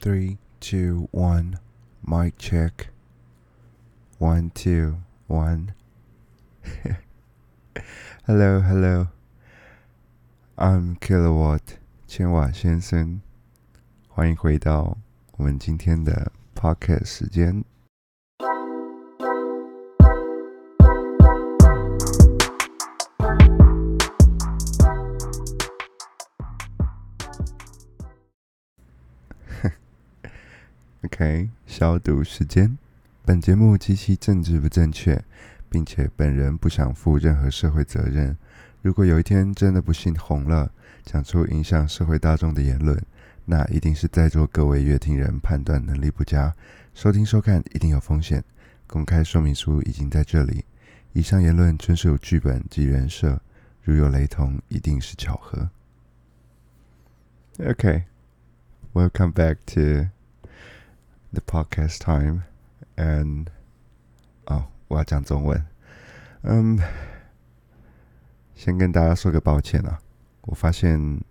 Three, two, one. Mic check. One, two, one. hello, hello. I'm Kilowatt 千瓦先生，欢迎回到我们今天的 Podcast 时间。 OK，消毒时间。本节目极其政治不正确，并且本人不想负任何社会责任。如果有一天真的不幸红了，讲出影响社会大众的言论，那一定是在座各位乐听人判断能力不佳，收听收看一定有风险。公开说明书已经在这里。以上言论纯属剧本及人设，如有雷同，一定是巧合。OK，welcome、back to the podcast time and 哦，我要讲中文。嗯，先跟大家说个抱歉啊，我发现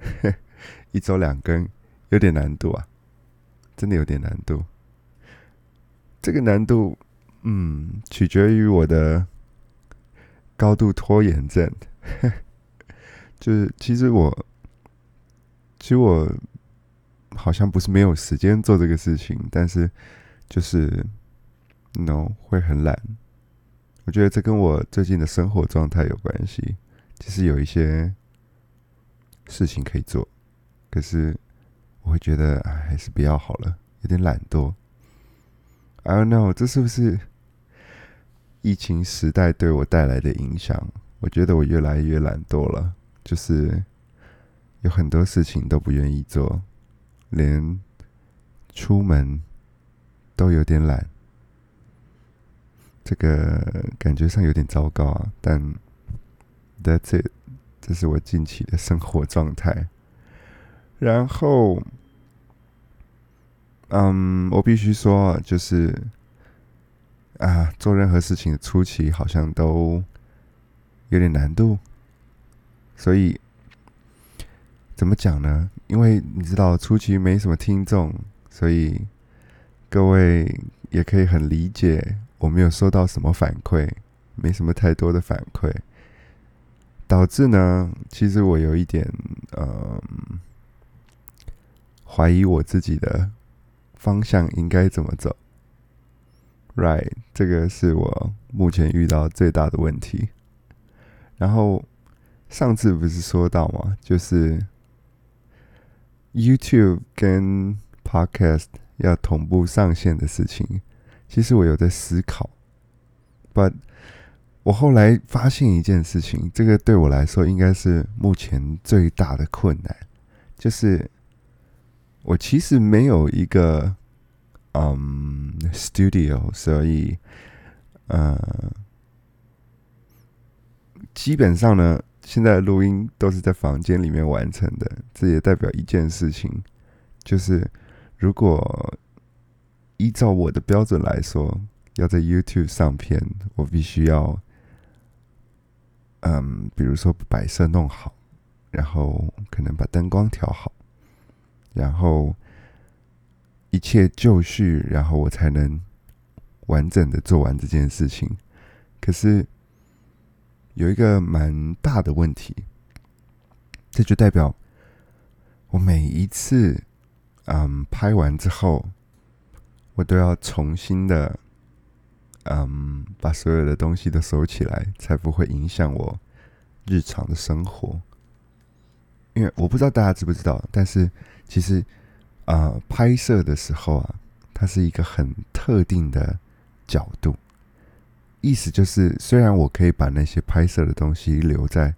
一周两更有点难度啊，真的有点难度。这个难度，嗯，取决于我的高度拖延症。就是其实我，其实我好像不是没有时间做这个事情，但是就是，no 会很懒。我觉得这跟我最近的生活状态有关系。其实有一些事情可以做，可是我会觉得哎，还是不要好了，有点懒惰。I don't know，这是不是疫情时代对我带来的影响？我觉得我越来越懒惰了，就是有很多事情都不愿意做，连出门都有点懒。这个感觉上有点糟糕啊，但 That's it，这是我近期的生活状态。然后，嗯，我必须说，就是啊，做任何事情的初期好像都有点难度，所以怎么讲呢？因为你知道初期没什么听众，所以各位也可以很理解，我没有收到什么反馈，没什么太多的反馈，导致呢，其实我有一点呃怀疑我自己的方向应该怎么走。Right，这个是我目前遇到最大的问题。然后上次不是说到吗？就是 YouTube 跟 Podcast 要同步上线的事情，其实我有在思考，But 我后来发现一件事情，这个对我来说应该是目前最大的困难，就是我其实没有一个嗯 studio，所以呃，基本上呢，现在的录音都是在房间里面完成的。这也代表一件事情，就是如果依照我的标准来说，要在 YouTube 上片，我必须要，嗯，比如说摆设弄好，然后可能把灯光调好，然后一切就绪，然后我才能完整的做完这件事情。可是有一个蛮大的问题，这就代表我每一次，嗯，拍完之后，我都要重新的，嗯，把所有的东西都收起来，才不会影响我日常的生活。因为我不知道大家知不知道，但是其实，啊，拍摄的时候啊，它是一个很特定的角度。意思就是，虽然我可以把那些拍摄的东西留在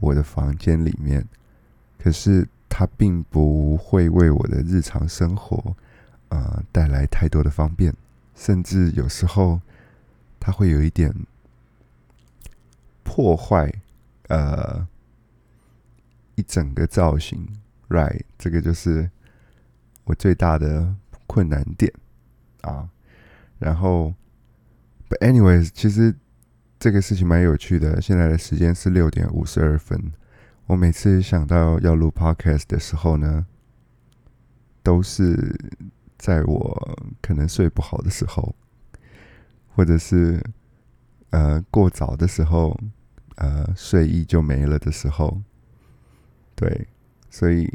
我的房间里面，可是它并不会为我的日常生活，呃，带来太多的方便，甚至有时候它会有一点破坏，呃，一整个造型。Right，这个就是我最大的困难点啊。然后。But anyways，其实这个事情蛮有趣的。现在的时间是六点五十二分。我每次想到要录 podcast 的时候呢，都是在我可能睡不好的时候，或者是呃过早的时候，呃睡意就没了的时候，对，所以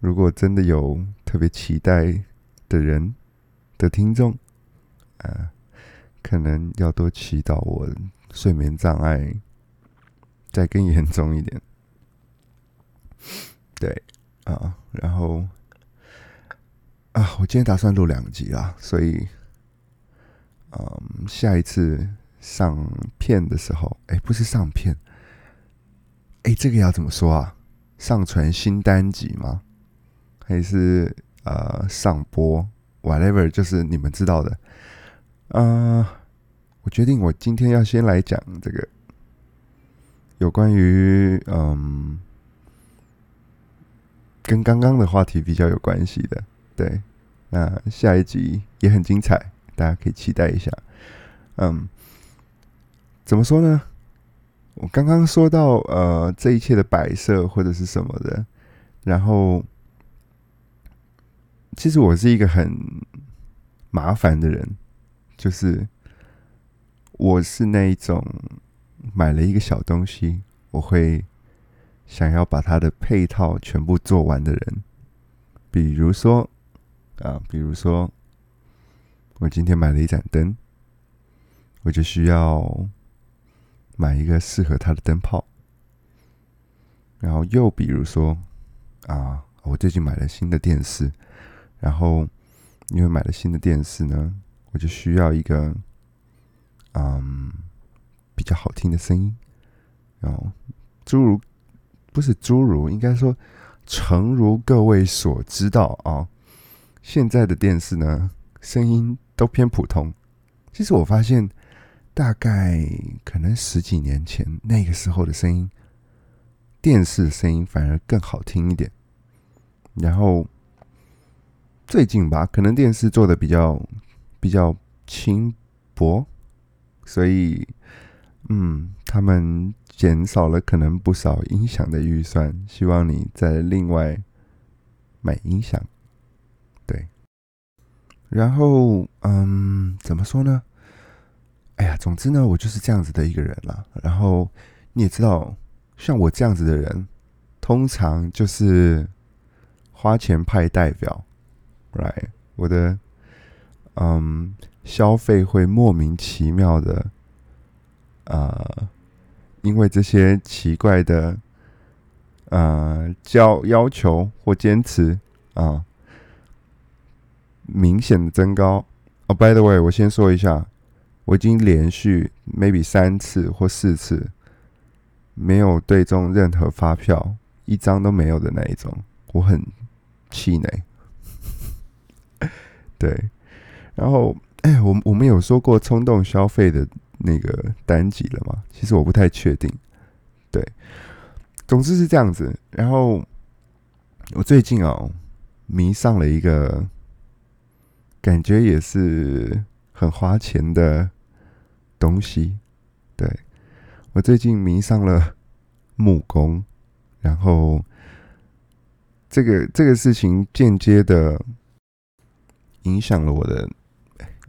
如果真的有特别期待的人的听众，啊，可能要多祈祷我睡眠障碍再更严重一点，对啊，然后。啊，我今天打算录两集啦，所以，嗯，下一次上片的时候，哎，不是上片，哎，这个要怎么说啊？上传新单集吗？还是呃上播？whatever，就是你们知道的。嗯，我决定，我今天要先来讲这个有关于嗯跟刚刚的话题比较有关系的。对，那下一集也很精彩，大家可以期待一下。嗯，怎么说呢？我刚刚说到呃，这一切的摆设或者是什么的，然后其实我是一个很麻烦的人，就是我是那一种买了一个小东西，我会想要把它的配套全部做完的人，比如说。啊，比如说，我今天买了一盏灯，我就需要买一个适合它的灯泡。然后又比如说，啊，我最近买了新的电视，然后因为买了新的电视呢，我就需要一个，嗯，比较好听的声音。然后诸如不是诸如，应该说诚如各位所知道啊。现在的电视呢，声音都偏普通。其实我发现，大概可能十几年前那个时候的声音，电视声音反而更好听一点。然后最近吧，可能电视做的比较比较轻薄，所以嗯，他们减少了可能不少音响的预算，希望你再另外买音响。对然后，嗯，怎么说呢？哎呀，总之呢，我就是这样子的一个人啦。然后你也知道，像我这样子的人，通常就是花钱派代表，right？我的，嗯，消费会莫名其妙的，呃，因为这些奇怪的，呃，叫要求或坚持啊。明显的增高哦。By the way，我先说一下，我已经连续 maybe 三次或四次没有对中任何发票，一张都没有的那一种，我很气馁。对，然后哎，我我们有说过冲动消费的那个单集了吗？其实我不太确定。对，总之是这样子。然后我最近哦迷上了一个。感觉也是很花钱的东西，对我最近迷上了木工，然后这个这个事情间接的影响了我的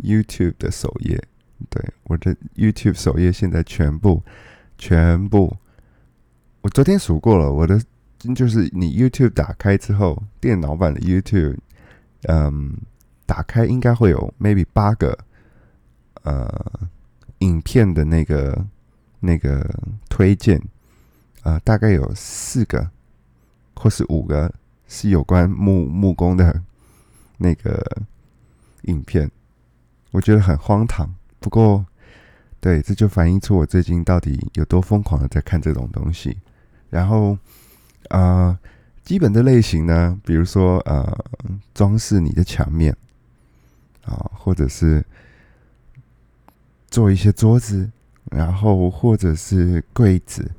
YouTube 的首页，对我的 YouTube 首页现在全部全部，我昨天数过了，我的就是你 YouTube 打开之后，电脑版的 YouTube，嗯。打开应该会有 maybe 八个呃影片的那个那个推荐，呃大概有四个或是五个是有关木木工的那个影片，我觉得很荒唐。不过对，这就反映出我最近到底有多疯狂的在看这种东西。然后啊，基本的类型呢，比如说呃装饰你的墙面。啊，或者是做一些桌子，然后或者是柜子，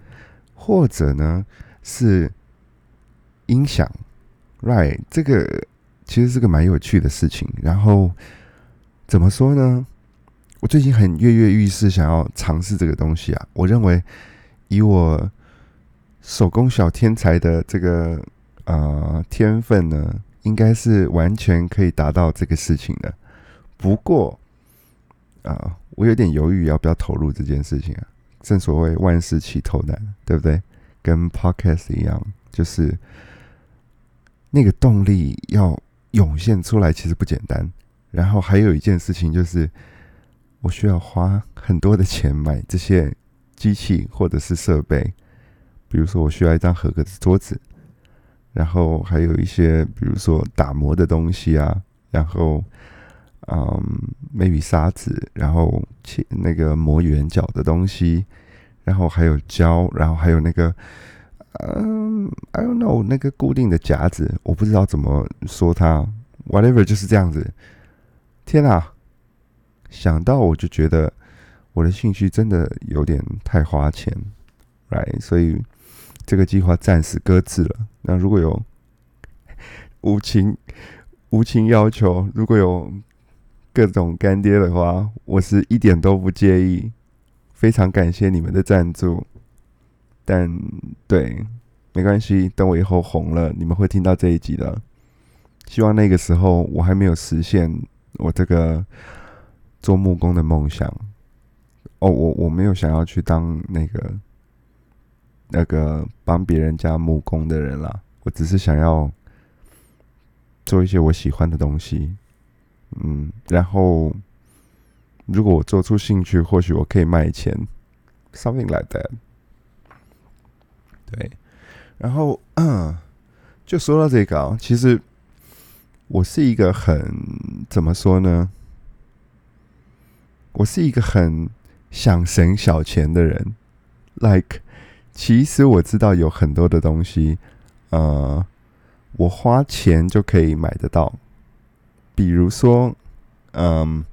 或者呢是音响，right？这个其实是个蛮有趣的事情。然后怎么说呢？我最近很跃跃欲试，想要尝试这个东西啊。我认为以我手工小天才的这个呃天分呢，应该是完全可以达到这个事情的。不过啊，我有点犹豫要不要投入这件事情啊。正所谓万事起头难，对不对？跟 Podcast 一样，就是那个动力要涌现出来，其实不简单。然后还有一件事情就是，我需要花很多的钱买这些机器或者是设备，比如说我需要一张合格的桌子，然后还有一些比如说打磨的东西啊，然后嗯，maybe 沙子，然后切那个磨圆角的东西，然后还有胶，然后还有那个嗯，I don't know 那个固定的夹子，我不知道怎么说它，whatever 就是这样子。天啊！想到我就觉得我的兴趣真的有点太花钱，right？所以这个计划暂时搁置了。那如果有无情 无情要求，如果有各种干爹的话，我是一点都不介意。非常感谢你们的赞助，但对，没关系，等我以后红了，你们会听到这一集的。希望那个时候我还没有实现。我这个做木工的梦想，哦，我我没有想要去当那个那个帮别人家木工的人啦，我只是想要做一些我喜欢的东西，嗯，然后如果我做出兴趣，或许我可以卖钱，something like that。对，然后嗯，就说到这个啊，其实。我是一个很怎么说呢？我是一个很想省小钱的人。Like，其实我知道有很多的东西，呃，我花钱就可以买得到。比如说，嗯，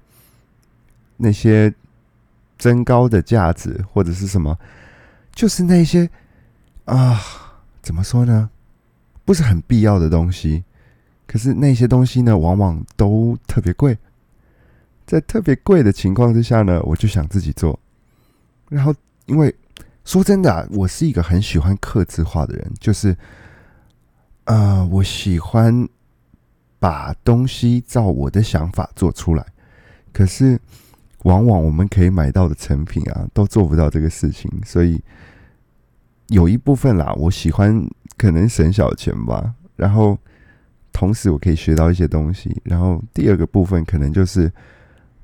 那些增高的架子或者是什么，就是那些啊，怎么说呢？不是很必要的东西。可是那些东西呢，往往都特别贵。在特别贵的情况之下呢，我就想自己做。然后，因为说真的啊，我是一个很喜欢克制化的人，就是，呃，我喜欢把东西照我的想法做出来。可是，往往我们可以买到的成品啊，都做不到这个事情。所以，有一部分啦，我喜欢可能省小钱吧。然后。同时，我可以学到一些东西。然后第二个部分可能就是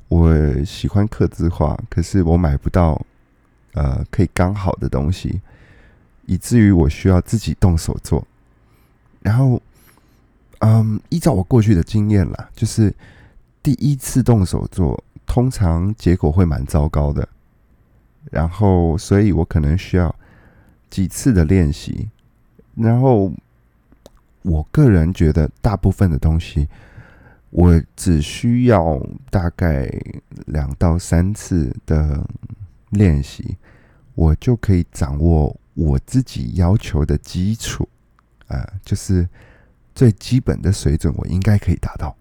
我喜欢刻字画，可是我买不到呃可以刚好的东西，以至于我需要自己动手做。然后，嗯，依照我过去的经验啦，就是第一次动手做，通常结果会蛮糟糕的。然后，所以我可能需要几次的练习，然后。我个人觉得，大部分的东西，我只需要大概两到三次的练习，我就可以掌握我自己要求的基础，啊，就是最基本的水准，我应该可以达到。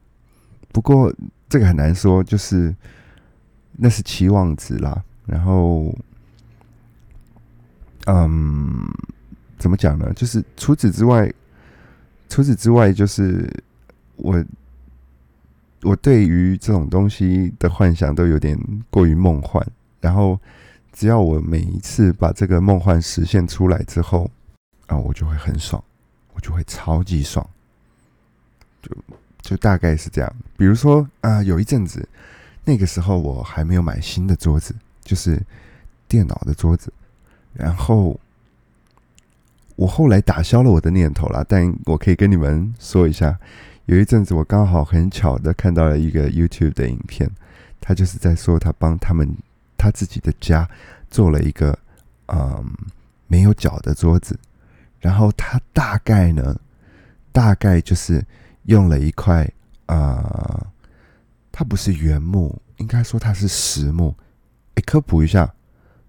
不过这个很难说，就是那是期望值啦。然后，嗯，怎么讲呢？就是除此之外。除此之外，就是我，我对于这种东西的幻想都有点过于梦幻。然后，只要我每一次把这个梦幻实现出来之后，啊，我就会很爽，我就会超级爽。就就大概是这样。比如说啊，有一阵子，那个时候我还没有买新的桌子，就是电脑的桌子，然后。我后来打消了我的念头了，但我可以跟你们说一下，有一阵子我刚好很巧的看到了一个 YouTube 的影片，他就是在说他帮他们他自己的家做了一个嗯没有脚的桌子，然后他大概呢，大概就是用了一块啊，它不是原木，应该说它是实木。哎，科普一下，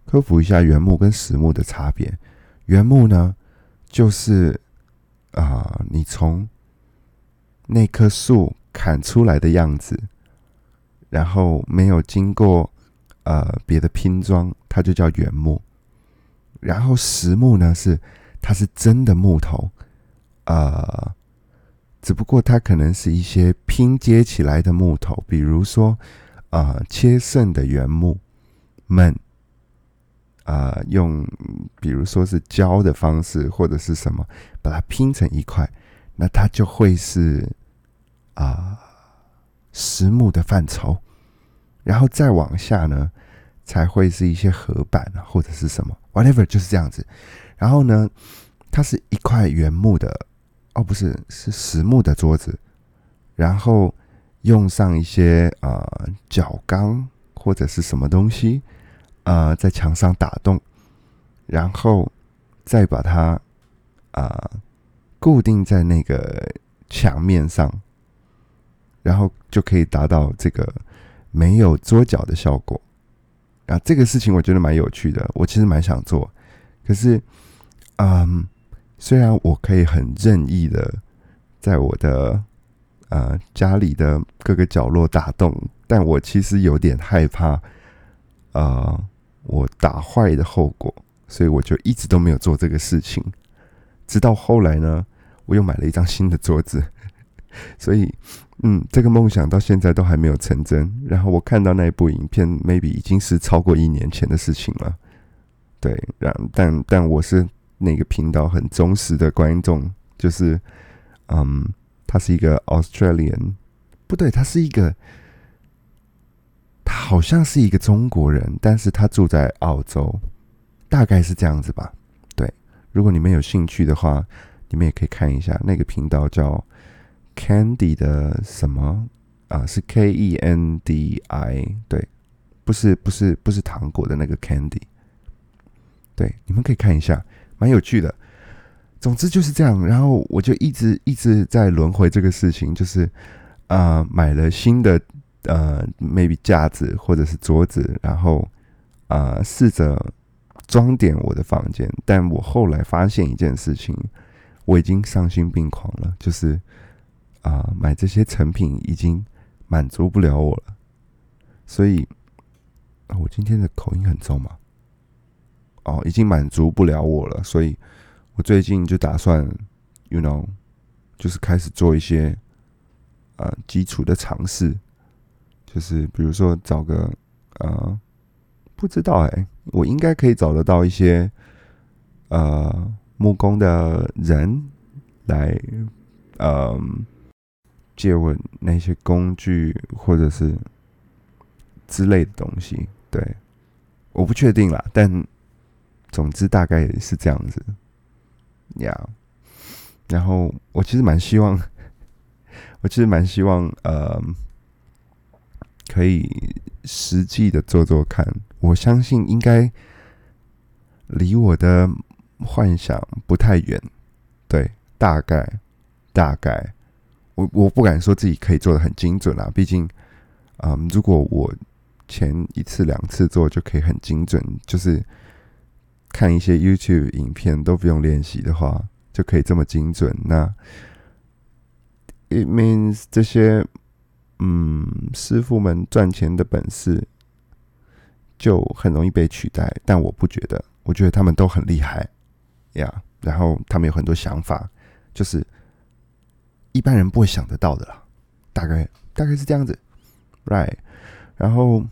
科普一下原木跟实木的差别，原木呢。就是啊，你从那棵树砍出来的样子，然后没有经过呃别的拼装，它就叫原木。然后实木呢，是它是真的木头，呃，只不过它可能是一些拼接起来的木头，比如说啊切剩的原木们，啊用比如说是胶的方式或者是什么把它拼成一块，那它就会是啊实木的范畴，然后再往下呢才会是一些合板或者是什么 whatever 就是这样子，然后呢它是一块原木的。哦，不是，是实木的桌子，然后用上一些呃角钢或者是什么东西，呃，在墙上打洞，然后再把它啊固定在那个墙面上，然后就可以达到这个没有桌角的效果。啊，这个事情我觉得蛮有趣的，我其实蛮想做，可是，嗯。虽然我可以很任意的在我的呃家里的各个角落打洞，但我其实有点害怕，呃，我打坏的后果，所以我就一直都没有做这个事情。直到后来呢，我又买了一张新的桌子，所以嗯，这个梦想到现在都还没有成真。然后我看到那部影片，maybe 已经是超过一年前的事情了。对，然但但我是。那个频道很忠实的观众，就是，嗯，他是一个 Australian，不对，他是一个，他好像是一个中国人，但是他住在澳洲，大概是这样子吧。对，如果你们有兴趣的话，你们也可以看一下那个频道叫 Candy 的什么啊？是 K E N D I，对，不是不是不是糖果的那个 Candy，对，你们可以看一下。蛮有趣的，总之就是这样。然后我就一直一直在轮回这个事情，就是啊，买了新的呃，maybe 架子或者是桌子，然后啊，试着装点我的房间。但我后来发现一件事情，我已经丧心病狂了，就是啊，买这些成品已经满足不了我了。所以啊，我今天的口音很重吗？哦，已经满足不了我了，所以我最近就打算，you know，就是开始做一些呃基础的尝试，就是比如说找个呃，不知道哎，我应该可以找得到一些呃木工的人来呃借我那些工具或者是之类的东西，对，我不确定啦，但。总之大概是这样子，呀。然后我其实蛮希望，我其实蛮希望，呃，可以实际的做做看。我相信应该离我的幻想不太远，对，大概大概，我我不敢说自己可以做的很精准啊。毕竟，嗯，如果我前一次两次做就可以很精准，就是。看一些 YouTube 影片都不用练习的话，就可以这么精准。那 it means 这些嗯师傅们赚钱的本事就很容易被取代。但我不觉得，我觉得他们都很厉害呀。然后他们有很多想法，就是一般人不会想得到的啦。大概大概是这样子，right？然后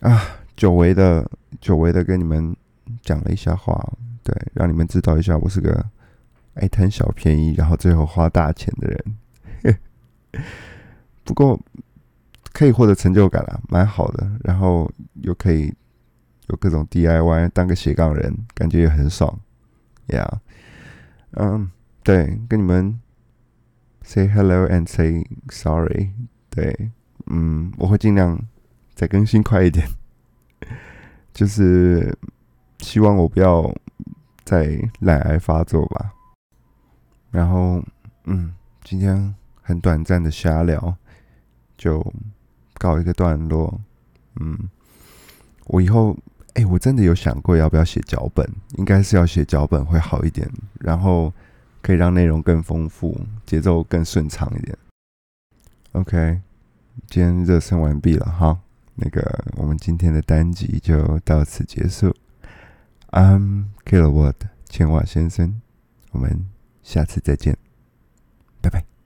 啊，久违的久违的跟你们。讲了一下话，对，让你们知道一下，我是个爱贪小便宜，然后最后花大钱的人。不过可以获得成就感了，蛮好的。然后又可以有各种 DIY，当个斜杠人，感觉也很爽。Yeah，嗯，对，跟你们 say hello and say sorry。对，嗯，我会尽量再更新快一点，就是。希望我不要再懒癌发作吧。然后，嗯，今天很短暂的瞎聊，就告一个段落。嗯，我以后，哎，我真的有想过要不要写脚本，应该是要写脚本会好一点，然后可以让内容更丰富，节奏更顺畅一点。OK，今天热身完毕了哈，那个我们今天的单集就到此结束。I'm Kilowatt 千瓦先生，我们下次再见，拜拜。